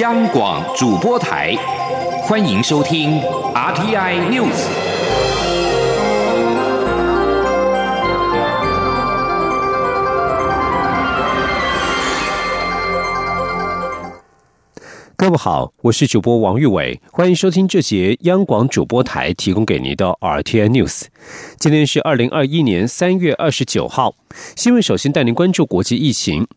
央广主播台，欢迎收听 RTI News。各位好，我是主播王玉伟，欢迎收听这节央广主播台提供给您的 RTI News。今天是二零二一年三月二十九号，新闻首先带您关注国际疫情。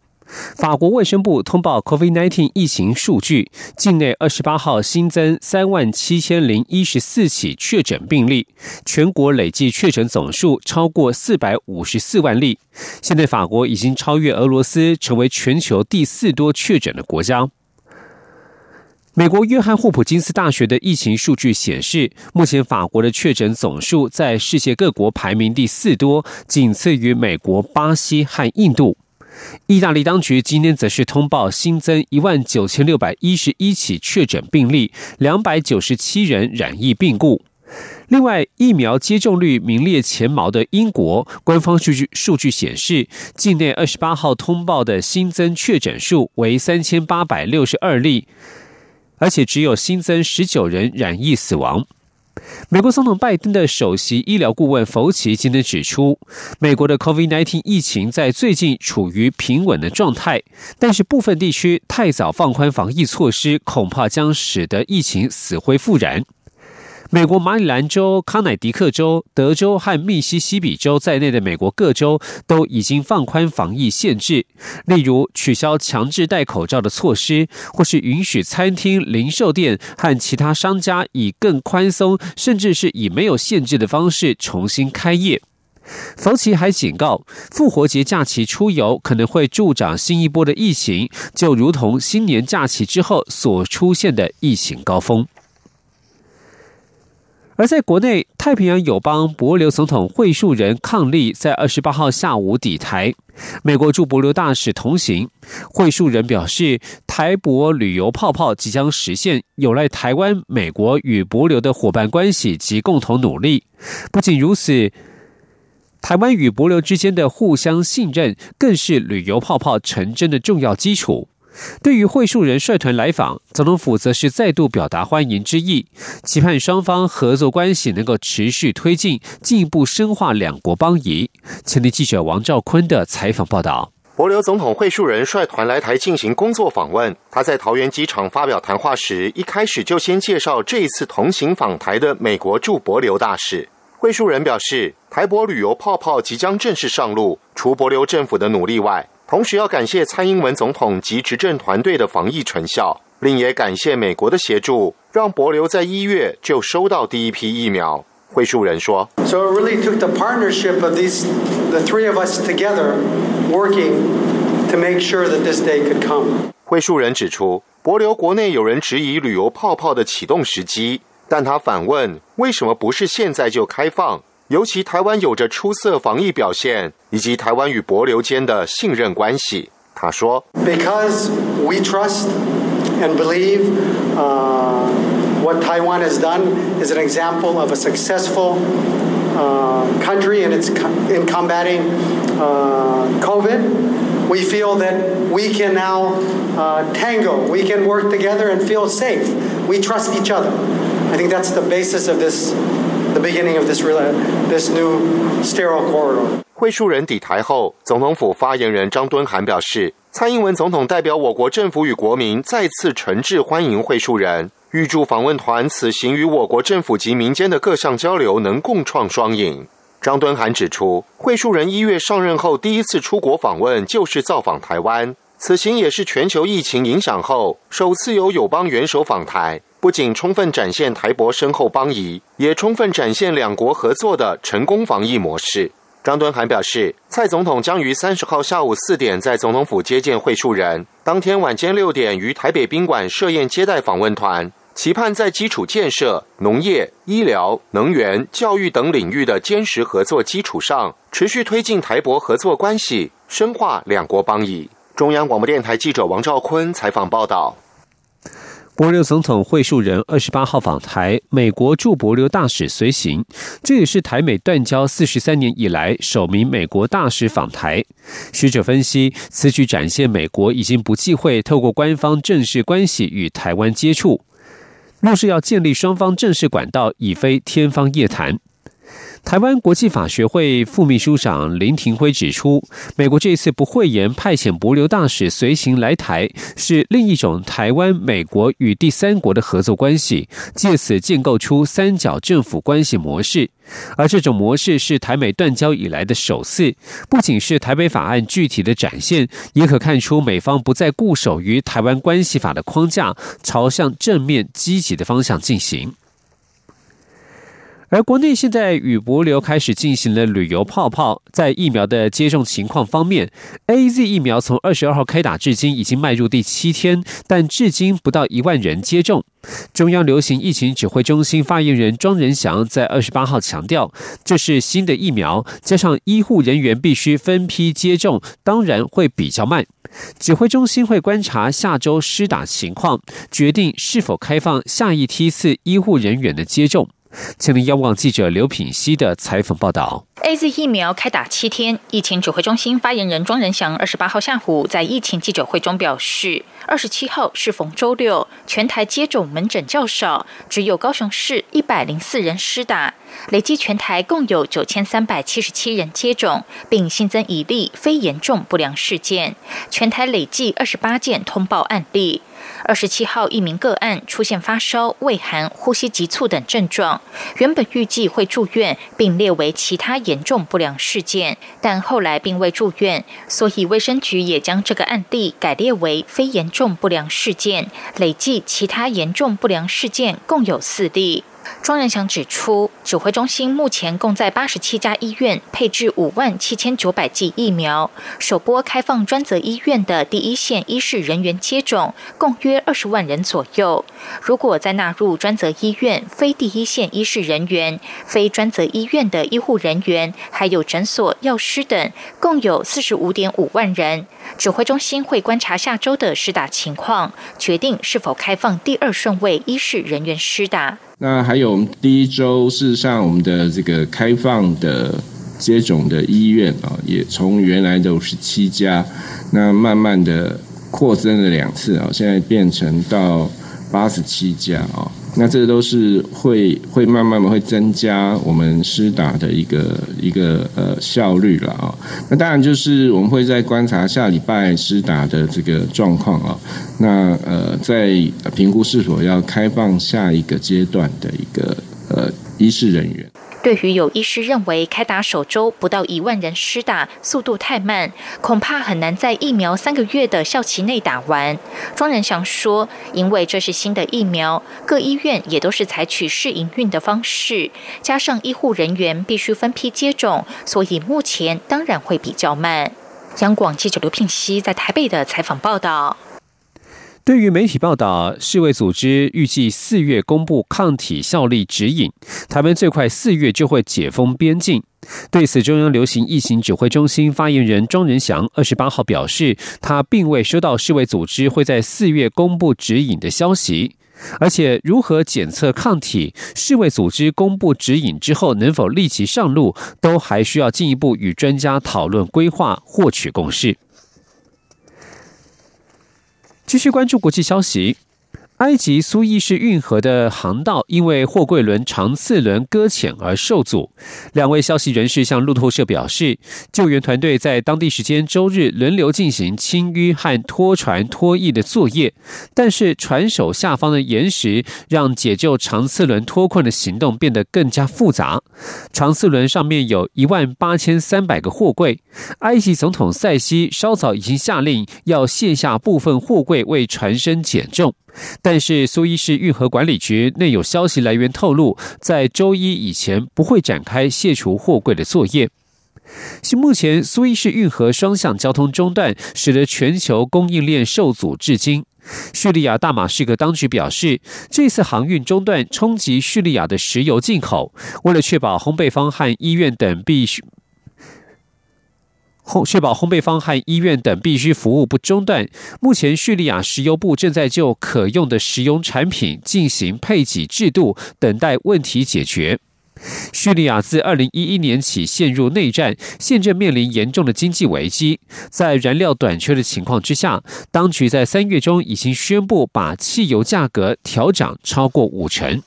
法国卫生部通报 COVID-19 疫情数据，境内二十八号新增三万七千零一十四起确诊病例，全国累计确诊总数超过四百五十四万例。现在法国已经超越俄罗斯，成为全球第四多确诊的国家。美国约翰霍普金斯大学的疫情数据显示，目前法国的确诊总数在世界各国排名第四多，仅次于美国、巴西和印度。意大利当局今天则是通报新增一万九千六百一十一起确诊病例，两百九十七人染疫病故。另外，疫苗接种率名列前茅的英国官方数据数据显示，境内二十八号通报的新增确诊数为三千八百六十二例，而且只有新增十九人染疫死亡。美国总统拜登的首席医疗顾问弗奇今天指出，美国的 COVID-19 疫情在最近处于平稳的状态，但是部分地区太早放宽防疫措施，恐怕将使得疫情死灰复燃。美国马里兰州、康乃狄克州、德州和密西西比州在内的美国各州都已经放宽防疫限制，例如取消强制戴口罩的措施，或是允许餐厅、零售店和其他商家以更宽松，甚至是以没有限制的方式重新开业。福奇还警告，复活节假期出游可能会助长新一波的疫情，就如同新年假期之后所出现的疫情高峰。而在国内，太平洋友邦博流总统会树人伉俪在二十八号下午抵台，美国驻博流大使同行。会树人表示，台博旅游泡泡即将实现，有赖台湾、美国与博流的伙伴关系及共同努力。不仅如此，台湾与博流之间的互相信任，更是旅游泡泡成真的重要基础。对于会树人率团来访，总统府则是再度表达欢迎之意，期盼双方合作关系能够持续推进，进一步深化两国邦谊。前立记者王兆坤的采访报道：，博流总统会树人率团来台进行工作访问，他在桃园机场发表谈话时，一开始就先介绍这一次同行访台的美国驻博流大使。会树人表示，台博旅游泡泡即将正式上路，除博流政府的努力外，同时要感谢蔡英文总统及执政团队的防疫成效，另也感谢美国的协助，让博流在一月就收到第一批疫苗。会述人说：“So it really took the partnership of these, the three of us together, working to make sure that this day could come。”会述人指出，博流国内有人质疑旅游泡泡的启动时机，但他反问：为什么不是现在就开放？尤其台湾有着出色防疫表现，以及台湾与博流间的信任关系。他说：“Because we trust and believe, uh, what Taiwan has done is an example of a successful uh, country in its in combating uh, COVID. We feel that we can now uh, tango, we can work together and feel safe. We trust each other. I think that's the basis of this.” The beginning of this this new sterile corridor。会述人抵台后，总统府发言人张敦涵表示，蔡英文总统代表我国政府与国民再次诚挚欢迎会述人，预祝访问团此行与我国政府及民间的各项交流能共创双赢。张敦涵指出，会树人一月上任后第一次出国访问就是造访台湾，此行也是全球疫情影响后首次有友邦元首访台。不仅充分展现台博深厚邦谊，也充分展现两国合作的成功防疫模式。张敦涵表示，蔡总统将于三十号下午四点在总统府接见会述人，当天晚间六点于台北宾馆设宴接待访问团，期盼在基础建设、农业、医疗、能源、教育等领域的坚实合作基础上，持续推进台博合作关系，深化两国邦谊。中央广播电台记者王兆坤采访报道。博留总统会述人二十八号访台，美国驻博留大使随行，这也是台美断交四十三年以来首名美国大使访台。学者分析，此举展现美国已经不忌讳透过官方正式关系与台湾接触，若是要建立双方正式管道，已非天方夜谭。台湾国际法学会副秘书长林廷辉指出，美国这次不讳言派遣博留大使随行来台，是另一种台湾、美国与第三国的合作关系，借此建构出三角政府关系模式。而这种模式是台美断交以来的首次，不仅是台北法案具体的展现，也可看出美方不再固守于台湾关系法的框架，朝向正面积极的方向进行。而国内现在与博流开始进行了旅游泡泡，在疫苗的接种情况方面，A Z 疫苗从二十二号开打至今已经迈入第七天，但至今不到一万人接种。中央流行疫情指挥中心发言人庄仁祥在二十八号强调，这是新的疫苗，加上医护人员必须分批接种，当然会比较慢。指挥中心会观察下周施打情况，决定是否开放下一梯次医护人员的接种。请您央广记者刘品熙的采访报道。A Z 疫苗开打七天，疫情指挥中心发言人庄仁祥二十八号下午在疫情记者会中表示，二十七号适逢周六，全台接种门诊较少，只有高雄市一百零四人施打，累计全台共有九千三百七十七人接种，并新增一例非严重不良事件，全台累计二十八件通报案例。二十七号，一名个案出现发烧、畏寒、呼吸急促等症状，原本预计会住院，并列为其他严重不良事件，但后来并未住院，所以卫生局也将这个案例改列为非严重不良事件，累计其他严重不良事件共有四例。庄仁祥指出，指挥中心目前共在八十七家医院配置五万七千九百剂疫苗，首波开放专责医院的第一线医事人员接种，共约二十万人左右。如果再纳入专责医院非第一线医事人员、非专责医院的医护人员，还有诊所、药师等，共有四十五点五万人。指挥中心会观察下周的施打情况，决定是否开放第二顺位医事人员施打。那还有第一周，事实上我们的这个开放的接种的医院啊，也从原来的五十七家，那慢慢的扩增了两次啊，现在变成到八十七家啊。那这都是会会慢慢的会增加我们施打的一个一个呃效率了啊。那当然就是我们会在观察下礼拜施打的这个状况啊。那呃在评估是否要开放下一个阶段的一个呃医师人员。对于有医师认为开打首周不到一万人施打速度太慢，恐怕很难在疫苗三个月的效期内打完。庄仁祥说：“因为这是新的疫苗，各医院也都是采取试营运的方式，加上医护人员必须分批接种，所以目前当然会比较慢。”央广记者刘聘熙在台北的采访报道。对于媒体报道，世卫组织预计四月公布抗体效力指引，台湾最快四月就会解封边境。对此，中央流行疫情指挥中心发言人庄仁祥二十八号表示，他并未收到世卫组织会在四月公布指引的消息，而且如何检测抗体，世卫组织公布指引之后能否立即上路，都还需要进一步与专家讨论规划，获取共识。继续关注国际消息。埃及苏伊士运河的航道因为货柜轮长次轮搁浅而受阻。两位消息人士向路透社表示，救援团队在当地时间周日轮流进行清淤和拖船拖曳的作业，但是船首下方的岩石让解救长次轮脱困的行动变得更加复杂。长次轮上面有一万八千三百个货柜，埃及总统塞西稍早已经下令要卸下部分货柜为船身减重。但是苏伊士运河管理局内有消息来源透露，在周一以前不会展开卸除货柜的作业。目前苏伊士运河双向交通中断，使得全球供应链受阻至今。叙利亚大马士革当局表示，这次航运中断冲击叙利亚的石油进口，为了确保烘焙坊和医院等必须。烘确保烘焙坊和医院等必须服务不中断。目前，叙利亚石油部正在就可用的石油产品进行配给制度，等待问题解决。叙利亚自二零一一年起陷入内战，现正面临严重的经济危机。在燃料短缺的情况之下，当局在三月中已经宣布把汽油价格调涨超过五成。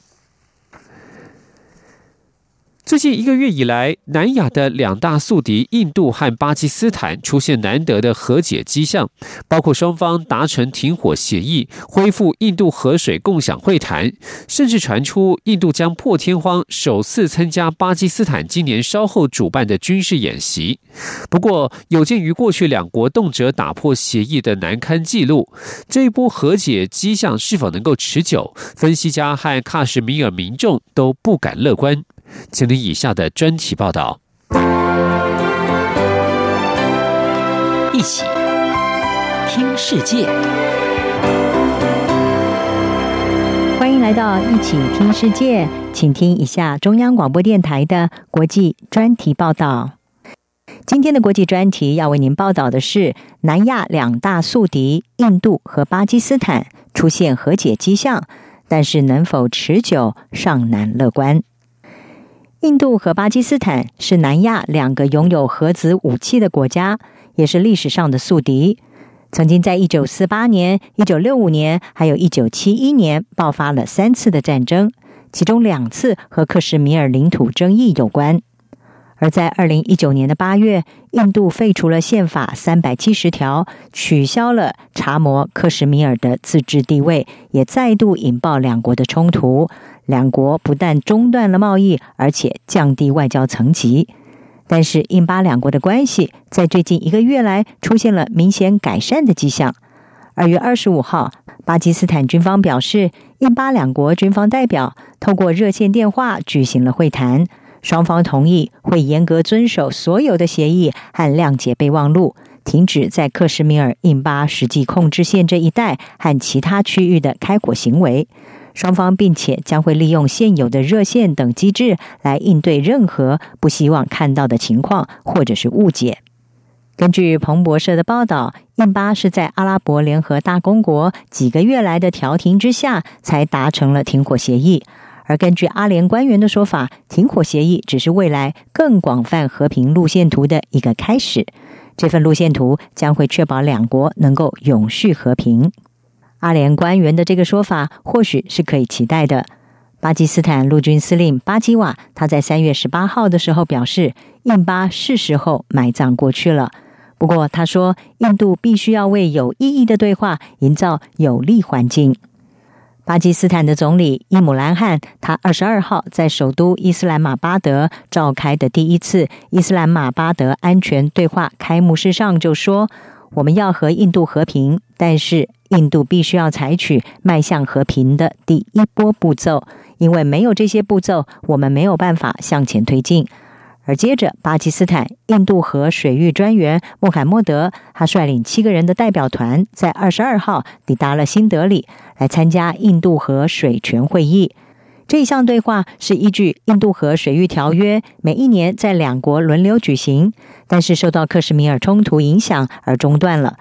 最近一个月以来，南亚的两大宿敌印度和巴基斯坦出现难得的和解迹象，包括双方达成停火协议、恢复印度河水共享会谈，甚至传出印度将破天荒首次参加巴基斯坦今年稍后主办的军事演习。不过，有鉴于过去两国动辄打破协议的难堪记录，这一波和解迹象是否能够持久，分析家和喀什米尔民众都不敢乐观。请听以下的专题报道。一起听世界，欢迎来到一起听世界，请听一下中央广播电台的国际专题报道。今天的国际专题要为您报道的是，南亚两大宿敌印度和巴基斯坦出现和解迹象，但是能否持久尚难乐观。印度和巴基斯坦是南亚两个拥有核子武器的国家，也是历史上的宿敌。曾经在一九四八年、一九六五年，还有一九七一年爆发了三次的战争，其中两次和克什米尔领土争议有关。而在二零一九年的八月，印度废除了宪法三百七十条，取消了查谟克什米尔的自治地位，也再度引爆两国的冲突。两国不但中断了贸易，而且降低外交层级。但是，印巴两国的关系在最近一个月来出现了明显改善的迹象。二月二十五号，巴基斯坦军方表示，印巴两国军方代表透过热线电话举行了会谈，双方同意会严格遵守所有的协议和谅解备忘录，停止在克什米尔印巴实际控制线这一带和其他区域的开火行为。双方并且将会利用现有的热线等机制来应对任何不希望看到的情况或者是误解。根据彭博社的报道，印巴是在阿拉伯联合大公国几个月来的调停之下才达成了停火协议。而根据阿联官员的说法，停火协议只是未来更广泛和平路线图的一个开始。这份路线图将会确保两国能够永续和平。阿联官员的这个说法或许是可以期待的。巴基斯坦陆军司令巴基瓦他在三月十八号的时候表示，印巴是时候埋葬过去了。不过他说，印度必须要为有意义的对话营造有利环境。巴基斯坦的总理伊姆兰汗他二十二号在首都伊斯兰马巴德召开的第一次伊斯兰马巴德安全对话开幕式上就说：“我们要和印度和平，但是。”印度必须要采取迈向和平的第一波步骤，因为没有这些步骤，我们没有办法向前推进。而接着，巴基斯坦印度河水域专员穆罕默德，他率领七个人的代表团，在二十二号抵达了新德里，来参加印度河水权会议。这一项对话是依据印度河水域条约，每一年在两国轮流举行，但是受到克什米尔冲突影响而中断了。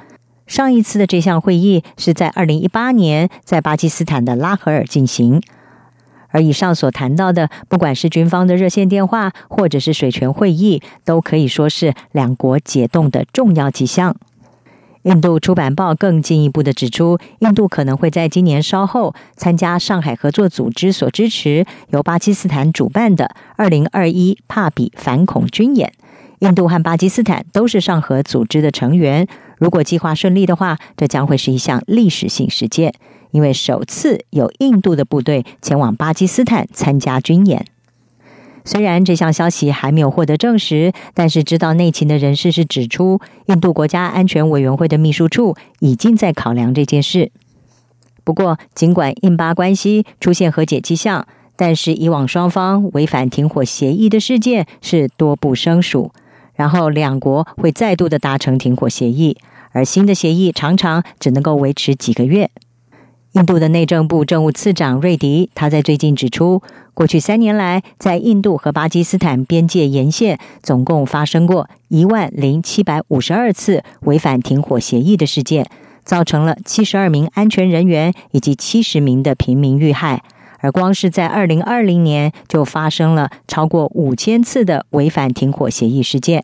上一次的这项会议是在二零一八年在巴基斯坦的拉合尔进行，而以上所谈到的，不管是军方的热线电话，或者是水权会议，都可以说是两国解冻的重要迹象。印度出版报更进一步的指出，印度可能会在今年稍后参加上海合作组织所支持、由巴基斯坦主办的二零二一帕比反恐军演。印度和巴基斯坦都是上合组织的成员。如果计划顺利的话，这将会是一项历史性事件，因为首次有印度的部队前往巴基斯坦参加军演。虽然这项消息还没有获得证实，但是知道内情的人士是指出，印度国家安全委员会的秘书处已经在考量这件事。不过，尽管印巴关系出现和解迹象，但是以往双方违反停火协议的事件是多不胜数。然后两国会再度的达成停火协议，而新的协议常常只能够维持几个月。印度的内政部政务次长瑞迪，他在最近指出，过去三年来，在印度和巴基斯坦边界沿线，总共发生过一万零七百五十二次违反停火协议的事件，造成了七十二名安全人员以及七十名的平民遇害。而光是在二零二零年，就发生了超过五千次的违反停火协议事件。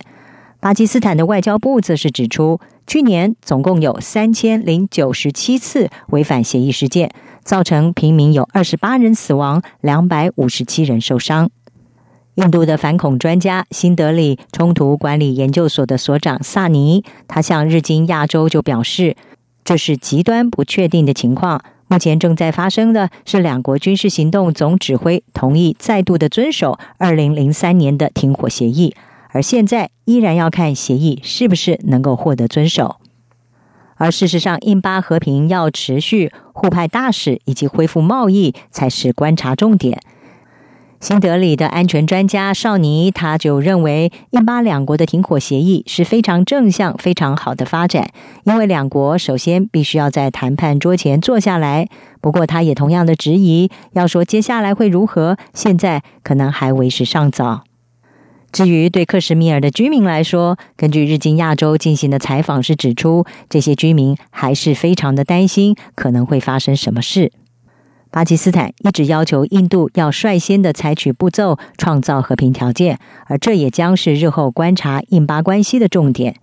巴基斯坦的外交部则是指出。去年总共有三千零九十七次违反协议事件，造成平民有二十八人死亡，两百五十七人受伤。印度的反恐专家新德里冲突管理研究所的所长萨尼，他向日经亚洲就表示，这是极端不确定的情况。目前正在发生的是，两国军事行动总指挥同意再度的遵守二零零三年的停火协议。而现在依然要看协议是不是能够获得遵守。而事实上，印巴和平要持续互派大使以及恢复贸易才是观察重点。新德里的安全专家少尼他就认为，印巴两国的停火协议是非常正向、非常好的发展，因为两国首先必须要在谈判桌前坐下来。不过，他也同样的质疑，要说接下来会如何，现在可能还为时尚早。至于对克什米尔的居民来说，根据日经亚洲进行的采访是指出，这些居民还是非常的担心可能会发生什么事。巴基斯坦一直要求印度要率先的采取步骤，创造和平条件，而这也将是日后观察印巴关系的重点。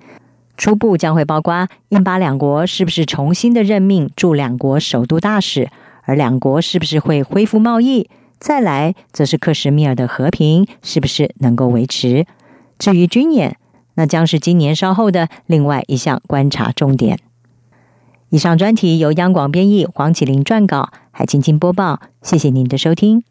初步将会包括印巴两国是不是重新的任命驻两国首都大使，而两国是不是会恢复贸易。再来，则是克什米尔的和平是不是能够维持？至于军演，那将是今年稍后的另外一项观察重点。以上专题由央广编译，黄启林撰稿，海青青播报。谢谢您的收听。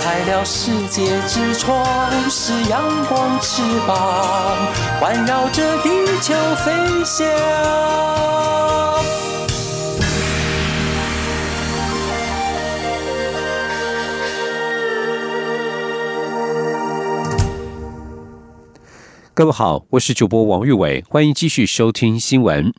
开了世界之窗是阳光翅膀，环绕着地球飞翔。各位好，我是主播王玉伟，欢迎继续收听新闻。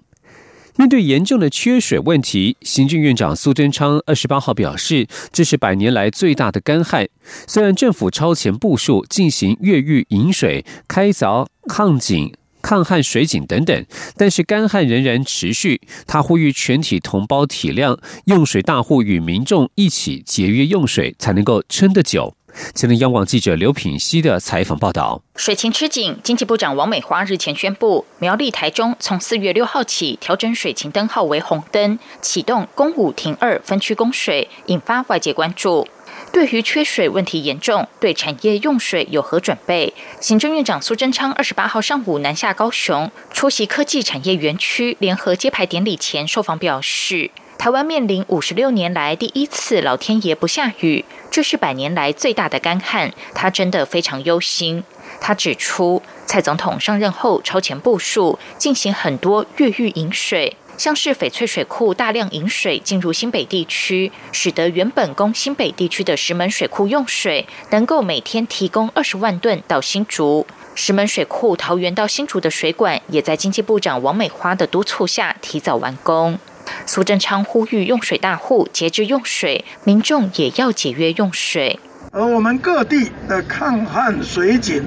面对严重的缺水问题，行政院长苏贞昌二十八号表示，这是百年来最大的干旱。虽然政府超前部署进行越狱引水、开凿抗井、抗旱水井等等，但是干旱仍然持续。他呼吁全体同胞体谅，用水大户与民众一起节约用水，才能够撑得久。前天央广记者刘品熙的采访报道：水情吃紧，经济部长王美花日前宣布，苗栗、台中从四月六号起调整水情灯号为红灯，启动公五停二分区供水，引发外界关注。对于缺水问题严重，对产业用水有何准备？行政院长苏贞昌二十八号上午南下高雄，出席科技产业园区联合揭牌典礼前受访表示。台湾面临五十六年来第一次老天爷不下雨，这是百年来最大的干旱，他真的非常忧心。他指出，蔡总统上任后超前部署，进行很多越狱引水，像是翡翠水库大量引水进入新北地区，使得原本供新北地区的石门水库用水，能够每天提供二十万吨到新竹。石门水库桃园到新竹的水管，也在经济部长王美花的督促下提早完工。苏贞昌呼吁用水大户节制用水，民众也要节约用水。而我们各地的抗旱水井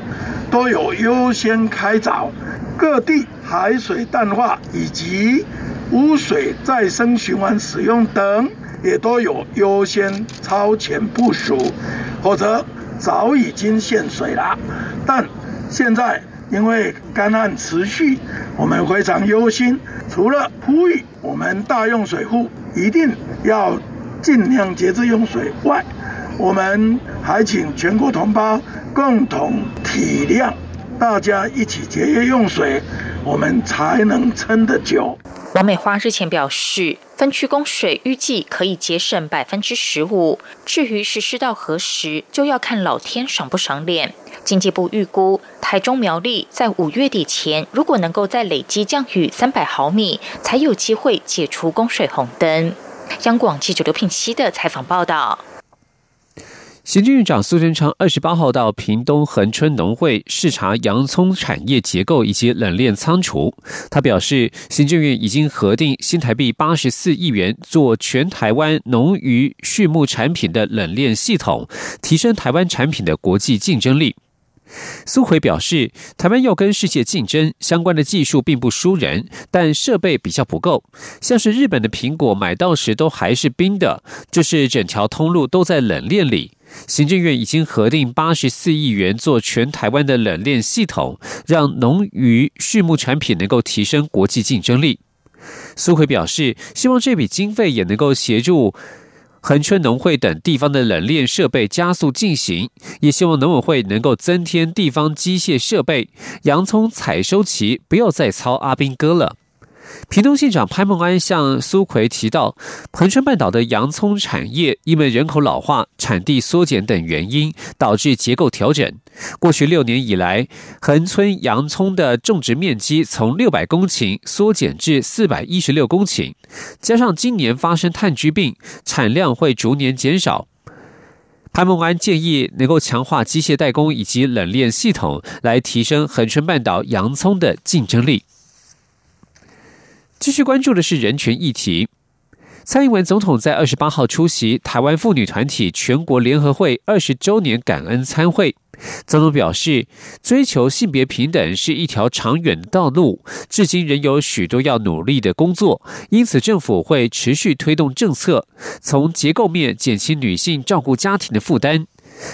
都有优先开凿，各地海水淡化以及污水再生循环使用等也都有优先超前部署，否则早已经限水了。但现在因为干旱持续，我们非常忧心。除了呼吁我们大用水户一定要尽量节制用水外，我们还请全国同胞共同体谅，大家一起节约用水，我们才能撑得久。王美花日前表示，分区供水预计可以节省百分之十五，至于实施到何时，就要看老天赏不赏脸。经济部预估，台中苗栗在五月底前，如果能够再累积降雨三百毫米，才有机会解除供水红灯。央广记者刘品熙的采访报道。行政院长苏贞昌二十八号到屏东恒春农会视察洋葱产业结构以及冷链仓储。他表示，行政院已经核定新台币八十四亿元做全台湾农渔畜牧产品的冷链系统，提升台湾产品的国际竞争力。苏奎表示，台湾要跟世界竞争，相关的技术并不输人，但设备比较不够。像是日本的苹果买到时都还是冰的，就是整条通路都在冷链里。行政院已经核定八十四亿元做全台湾的冷链系统，让农渔畜牧产品能够提升国际竞争力。苏奎表示，希望这笔经费也能够协助。恒春农会等地方的冷链设备加速进行，也希望农委会能够增添地方机械设备，洋葱采收期不要再操阿兵哥了。屏东县长潘孟安向苏奎提到，恒春半岛的洋葱产业因为人口老化、产地缩减等原因，导致结构调整。过去六年以来，恒村洋葱的种植面积从六百公顷缩减至四百一十六公顷，加上今年发生炭疽病，产量会逐年减少。潘孟安建议能够强化机械代工以及冷链系统，来提升恒春半岛洋葱的竞争力。继续关注的是人权议题。蔡英文总统在二十八号出席台湾妇女团体全国联合会二十周年感恩参会。总统表示，追求性别平等是一条长远的道路，至今仍有许多要努力的工作。因此，政府会持续推动政策，从结构面减轻女性照顾家庭的负担。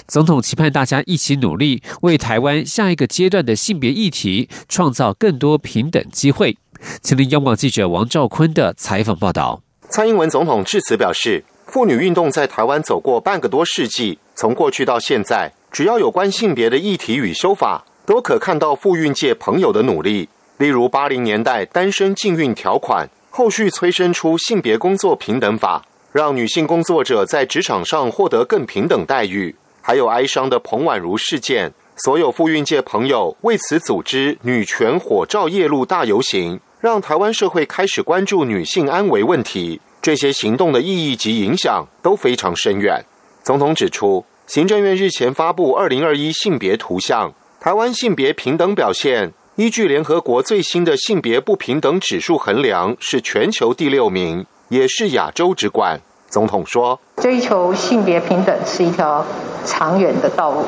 总统期盼大家一起努力，为台湾下一个阶段的性别议题创造更多平等机会。请听央广记者王兆坤的采访报道。蔡英文总统致辞表示，妇女运动在台湾走过半个多世纪，从过去到现在，只要有关性别的议题与修法，都可看到妇运界朋友的努力。例如八零年代单身禁运条款，后续催生出性别工作平等法，让女性工作者在职场上获得更平等待遇。还有哀伤的彭婉如事件，所有妇运界朋友为此组织女权火照夜路大游行。让台湾社会开始关注女性安危问题，这些行动的意义及影响都非常深远。总统指出，行政院日前发布《二零二一性别图像》，台湾性别平等表现依据联合国最新的性别不平等指数衡量，是全球第六名，也是亚洲之冠。总统说：“追求性别平等是一条长远的道路，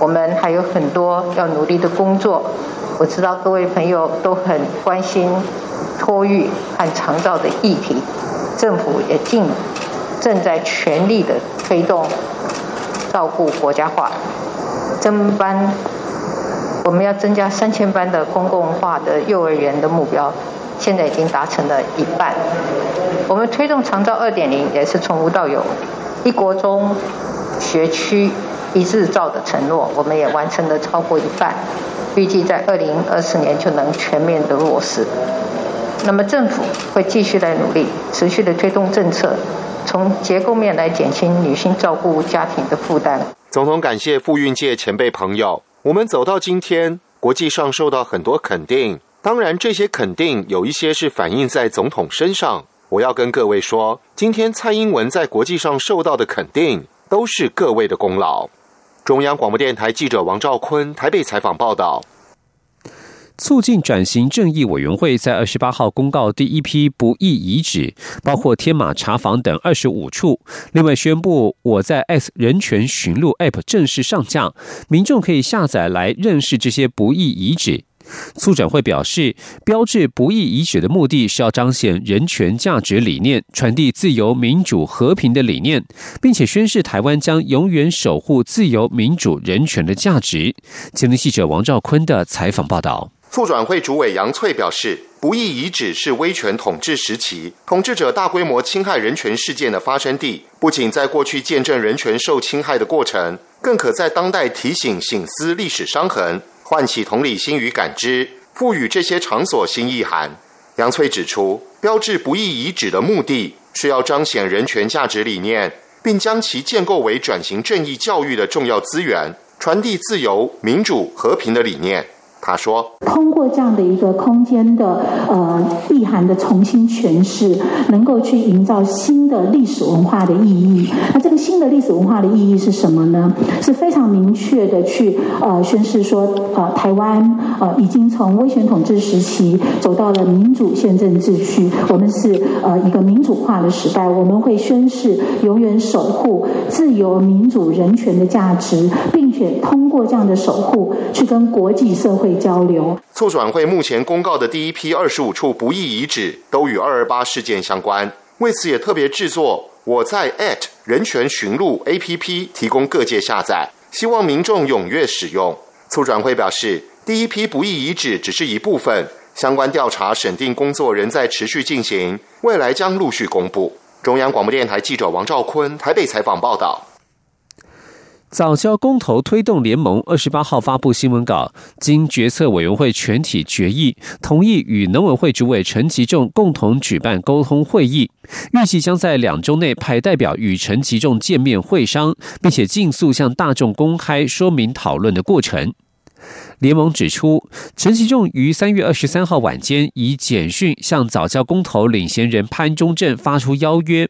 我们还有很多要努力的工作。”我知道各位朋友都很关心托育和长照的议题，政府也尽正在全力的推动照顾国家化增班，我们要增加三千班的公共化的幼儿园的目标，现在已经达成了一半。我们推动长照二点零也是从无到有，一国中学区一日照的承诺，我们也完成了超过一半。预计在二零二四年就能全面的落实。那么政府会继续来努力，持续的推动政策，从结构面来减轻女性照顾家庭的负担。总统感谢妇运界前辈朋友，我们走到今天，国际上受到很多肯定。当然，这些肯定有一些是反映在总统身上。我要跟各位说，今天蔡英文在国际上受到的肯定，都是各位的功劳。中央广播电台记者王兆坤台北采访报道：促进转型正义委员会在二十八号公告第一批不易遗址，包括天马茶房等二十五处。另外宣布，我在 S 人权寻路 App 正式上架，民众可以下载来认识这些不易遗址。促展会表示，标志不义遗址的目的是要彰显人权价值理念，传递自由、民主、和平的理念，并且宣示台湾将永远守护自由、民主、人权的价值。前听记者王兆坤的采访报道。促转会主委杨翠表示，不义遗址是威权统治时期统治者大规模侵害人权事件的发生地，不仅在过去见证人权受侵害的过程，更可在当代提醒、醒思历史伤痕。唤起同理心与感知，赋予这些场所新意涵。杨翠指出，标志不易遗址的目的是要彰显人权价值理念，并将其建构为转型正义教育的重要资源，传递自由、民主、和平的理念。他说：“通过这样的一个空间的呃意涵的重新诠释，能够去营造新的历史文化的意义。那这个新的历史文化的意义是什么呢？是非常明确的去呃宣示说，呃，台湾呃已经从威权统治时期走到了民主宪政秩序，我们是呃一个民主化的时代，我们会宣誓永远守护自由、民主、人权的价值，并并且通过这样的守护去跟国际社会。”交流。促转会目前公告的第一批二十五处不义遗址，都与二二八事件相关。为此，也特别制作“我在 at 人权寻路 ”APP，提供各界下载，希望民众踊跃使用。促转会表示，第一批不义遗址只是一部分，相关调查审定工作仍在持续进行，未来将陆续公布。中央广播电台记者王兆坤台北采访报道。早教公投推动联盟二十八号发布新闻稿，经决策委员会全体决议，同意与农委会主委陈吉仲共同举办沟通会议，预计将在两周内派代表与陈吉仲见面会商，并且尽速向大众公开说明讨论的过程。联盟指出，陈其仲于三月二十三号晚间以简讯向早教公投领衔人潘中正发出邀约，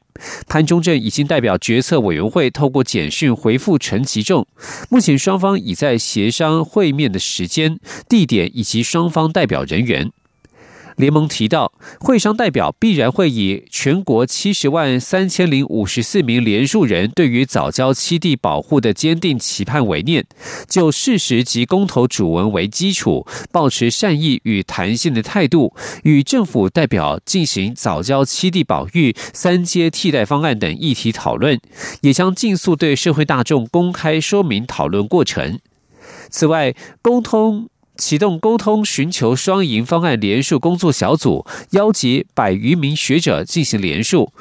潘中正已经代表决策委员会透过简讯回复陈其仲，目前双方已在协商会面的时间、地点以及双方代表人员。联盟提到，会商代表必然会以全国七十万三千零五十四名联署人对于早教七地保护的坚定期盼为念，就事实及公投主文为基础，保持善意与弹性的态度，与政府代表进行早教七地保育三阶替代方案等议题讨论，也将尽速对社会大众公开说明讨论过程。此外，沟通。启动沟通，寻求双赢方案联署工作小组，邀集百余名学者进行联署，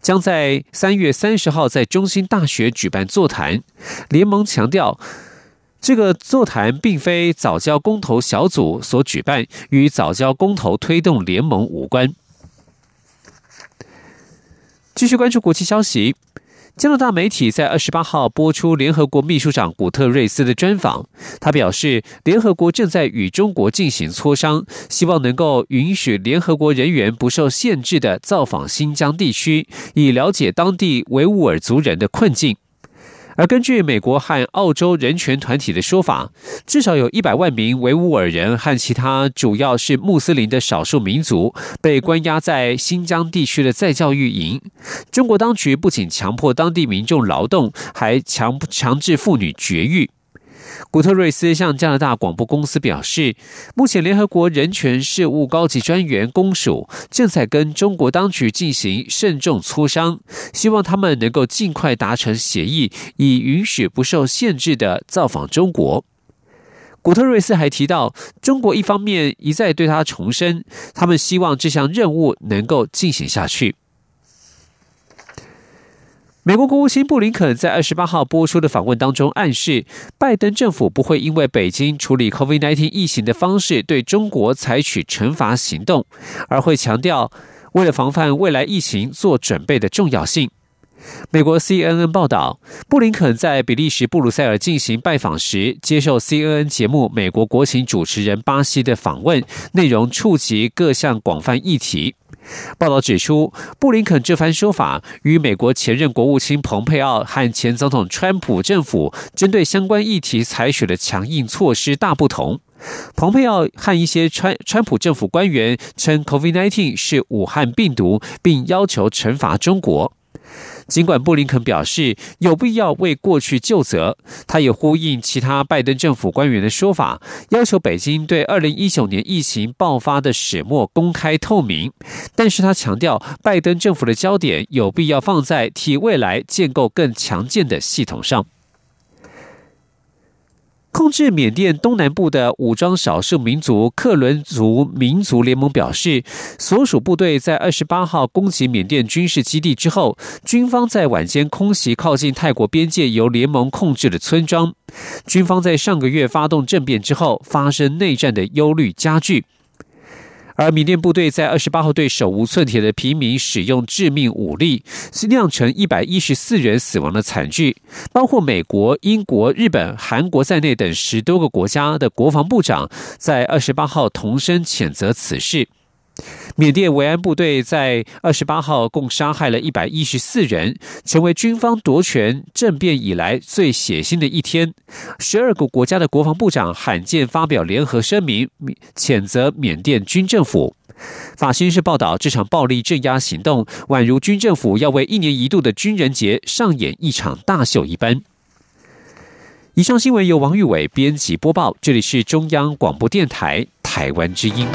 将在三月三十号在中心大学举办座谈。联盟强调，这个座谈并非早教公投小组所举办，与早教公投推动联盟无关。继续关注国际消息。加拿大媒体在二十八号播出联合国秘书长古特瑞斯的专访。他表示，联合国正在与中国进行磋商，希望能够允许联合国人员不受限制的造访新疆地区，以了解当地维吾尔族人的困境。而根据美国和澳洲人权团体的说法，至少有一百万名维吾尔人和其他主要是穆斯林的少数民族被关押在新疆地区的再教育营。中国当局不仅强迫当地民众劳动，还强强制妇女绝育。古特瑞斯向加拿大广播公司表示，目前联合国人权事务高级专员公署正在跟中国当局进行慎重磋商，希望他们能够尽快达成协议，以允许不受限制的造访中国。古特瑞斯还提到，中国一方面一再对他重申，他们希望这项任务能够进行下去。美国国务卿布林肯在二十八号播出的访问当中暗示，拜登政府不会因为北京处理 COVID-19 疫情的方式对中国采取惩罚行动，而会强调为了防范未来疫情做准备的重要性。美国 CNN 报道，布林肯在比利时布鲁塞尔进行拜访时，接受 CNN 节目美国国情主持人巴西的访问，内容触及各项广泛议题。报道指出，布林肯这番说法与美国前任国务卿蓬佩奥和前总统川普政府针对相关议题采取的强硬措施大不同。蓬佩奥和一些川川普政府官员称，COVID-19 是武汉病毒，并要求惩罚中国。尽管布林肯表示有必要为过去就责，他也呼应其他拜登政府官员的说法，要求北京对二零一九年疫情爆发的始末公开透明。但是他强调，拜登政府的焦点有必要放在替未来建构更强健的系统上。控制缅甸东南部的武装少数民族克伦族民族联盟表示，所属部队在二十八号攻击缅甸军事基地之后，军方在晚间空袭靠近泰国边界由联盟控制的村庄。军方在上个月发动政变之后，发生内战的忧虑加剧。而缅甸部队在二十八号对手无寸铁的平民使用致命武力，是酿成一百一十四人死亡的惨剧。包括美国、英国、日本、韩国在内等十多个国家的国防部长在二十八号同声谴责此事。缅甸维安部队在二十八号共杀害了一百一十四人，成为军方夺权政变以来最血腥的一天。十二个国家的国防部长罕见发表联合声明，谴责缅甸军政府。法新社报道，这场暴力镇压行动宛如军政府要为一年一度的军人节上演一场大秀一般。以上新闻由王玉伟编辑播报，这里是中央广播电台台湾之音。